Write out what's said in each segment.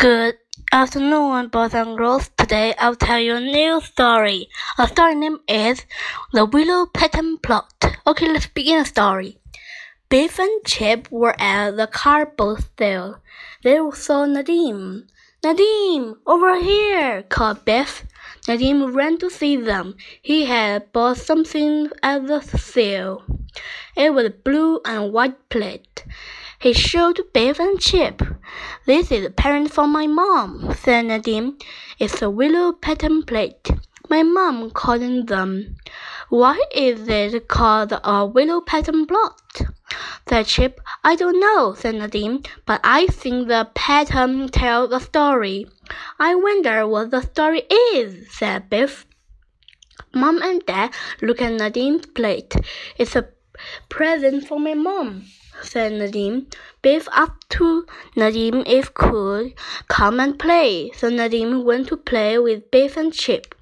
Good afternoon, boys and girls. Today I'll tell you a new story. The story name is The Willow Pattern Plot. Okay, let's begin the story. Biff and Chip were at the car boat sale. They saw Nadim. Nadim, over here, called Biff. Nadim ran to see them. He had bought something at the sale. It was a blue and white plate. He showed Biff and Chip. This is a parent for my mom, said Nadim. It's a willow pattern plate. My mom called them. Why is it called a willow pattern plot? said Chip. I don't know, said Nadim, but I think the pattern tells a story. I wonder what the story is, said Biff. Mom and Dad look at Nadim's plate. It's a present for my mom said Nadim. Biff asked to Nadim if could come and play, so Nadim went to play with Biff and Chip.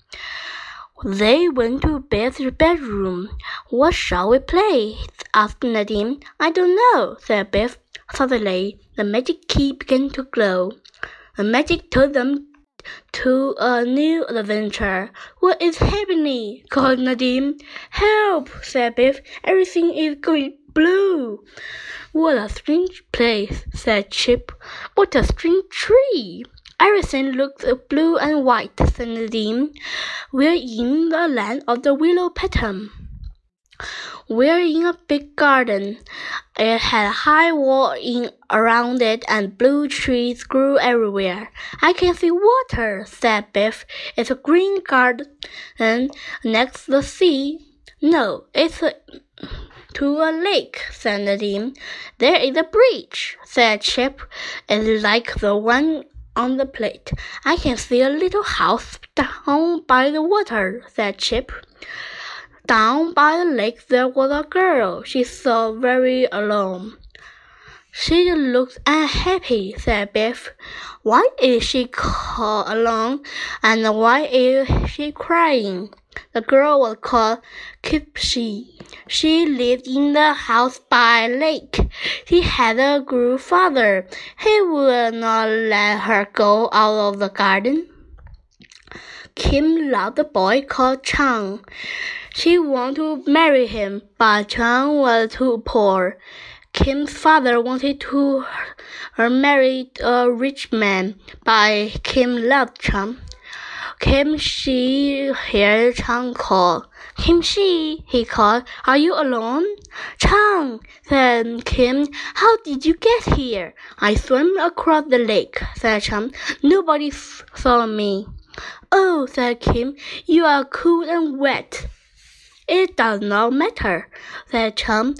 They went to Biff's bedroom. What shall we play? asked Nadim. I don't know, said Biff. Suddenly, the magic key began to glow. The magic took them to a new adventure. What is happening? called Nadim. Help, said Biff. Everything is going blue. What a strange place, said Chip. What a strange tree. Everything looks blue and white, said Nadim. We're in the land of the willow pattern. We're in a big garden. It had a high wall in around it and blue trees grew everywhere. I can see water, said Biff. It's a green garden next to the sea. No, it's a to a lake, said Nadim. There is a bridge, said Chip. It's like the one on the plate. I can see a little house down by the water, said Chip. Down by the lake there was a girl. She saw very alone. She looks unhappy, said Biff. Why is she called alone, and why is she crying? The girl was called Kipsy. She lived in the house by lake. She had a good father. He would not let her go out of the garden. Kim loved a boy called Chang. She wanted to marry him, but Chang was too poor. Kim's father wanted to marry a rich man, but Kim loved Chang. Kim Shi heard Chang call. Kim Shi, he called, are you alone? Chang, said Kim, how did you get here? I swam across the lake, said Chang. Nobody saw me. Oh, said Kim, you are cool and wet. It does not matter, said Chang.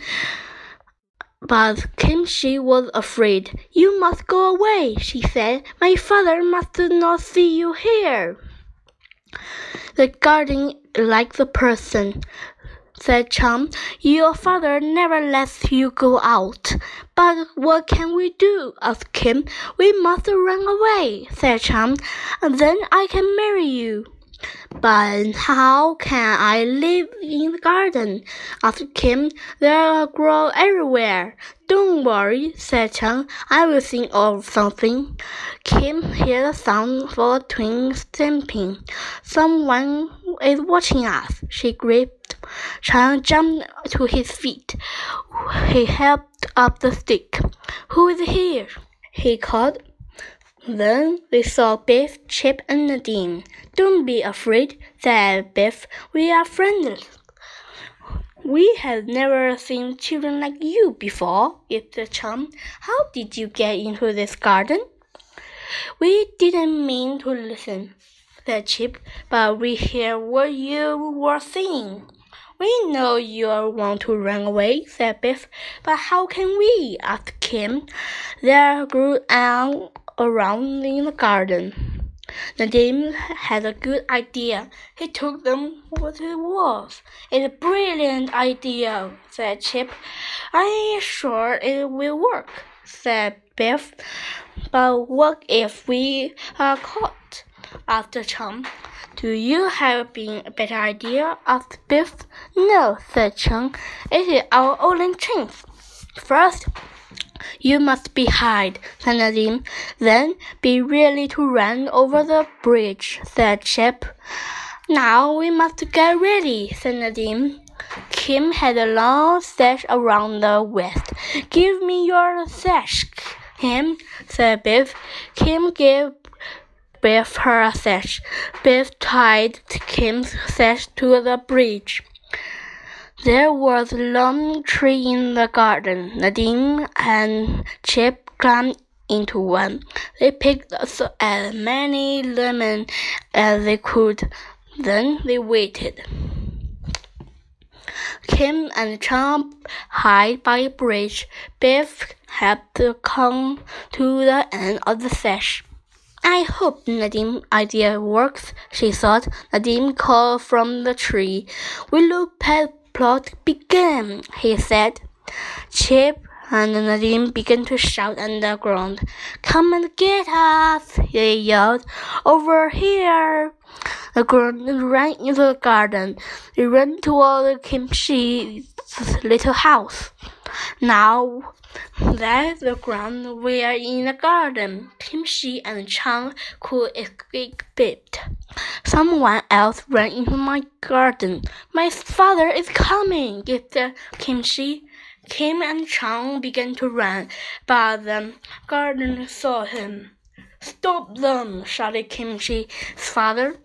But Kim Shi was afraid. You must go away, she said. My father must not see you here. The garden like the person, said Chum. Your father never lets you go out. But what can we do? asked Kim. We must run away, said Chum, And then I can marry you. But how can I live in the garden? asked Kim. They'll grow everywhere. Don't worry, said Chang. I will think of something. Kim heard the sound of a twin stamping. Someone is watching us, she gripped. Chang jumped to his feet. He held up the stick. Who is here? he called. Then we saw Biff, Chip, and Nadim. Don't be afraid, said Biff. We are friends. We have never seen children like you before, said Chum. How did you get into this garden? We didn't mean to listen, said Chip, but we hear what you were saying. We know you want to run away, said Biff, but how can we? asked Kim. They grew out around in the garden. Nadim had a good idea. He told them what it was. It's a brilliant idea, said Chip. I'm sure it will work, said Biff. But what if we are caught? asked Chum. Do you have been a better idea? asked Biff. No, said Chum. It is our only chance. First, You must be hide, said Nadim. Then be ready to run over the bridge, said Chip. Now we must get ready, said Nadim. Kim had a long sash around the waist. Give me your sash, Kim, said Biff. Kim gave Biff her sash. Biff tied Kim's sash to the bridge. There was a long tree in the garden. Nadim and Chip climbed into one. They picked as many lemons as they could. Then they waited. Kim and Chang hid by a bridge. Biff had to come to the end of the sash. I hope Nadim idea works, she thought. Nadim called from the tree. Willow pet plot began, he said. Chip and Nadim began to shout underground. Come and get us, they yelled. Over here. The girl ran into the garden. They ran toward Kim Shi's little house. Now that the ground were in the garden, Kim Shi and Chang could escape it. Someone else ran into my garden. My father is coming, gasped Kim Shi. Kim and Chang began to run, but the gardener saw him. Stop them! shouted Kim Shi's father.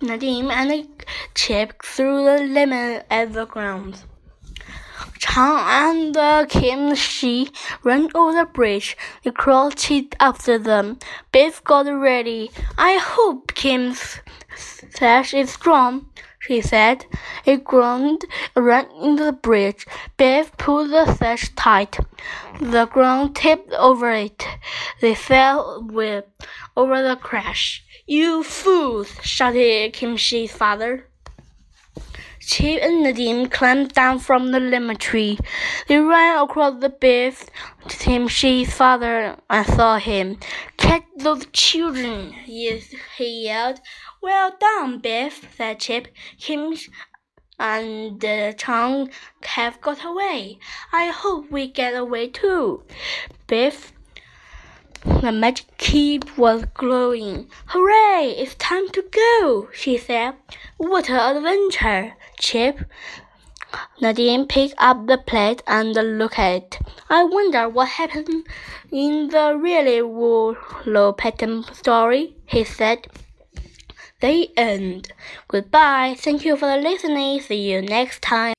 Nadim and Chip threw the lemon at the ground. Chang and uh, Kim Shi ran over the bridge. They crouched after them. Biff got ready. I hope Kim's sash is strong, she said. It groaned, ran into the bridge. Biff pulled the sash tight. The ground tipped over it. They fell with over the crash. You fools! shouted Kim Shi's father. Chip and Nadim climbed down from the lemon tree. They ran across the Biff. Kim Shi's father and saw him. Catch those children! Yes, he yelled. Well done, Biff, said Chip. Kim and uh, Chang have got away. I hope we get away too. Biff the magic key was glowing. Hooray! It's time to go, she said. What an adventure, Chip. Nadim picked up the plate and looked at it. I wonder what happened in the really Willow Pattern story, he said. The end. Goodbye. Thank you for listening. See you next time.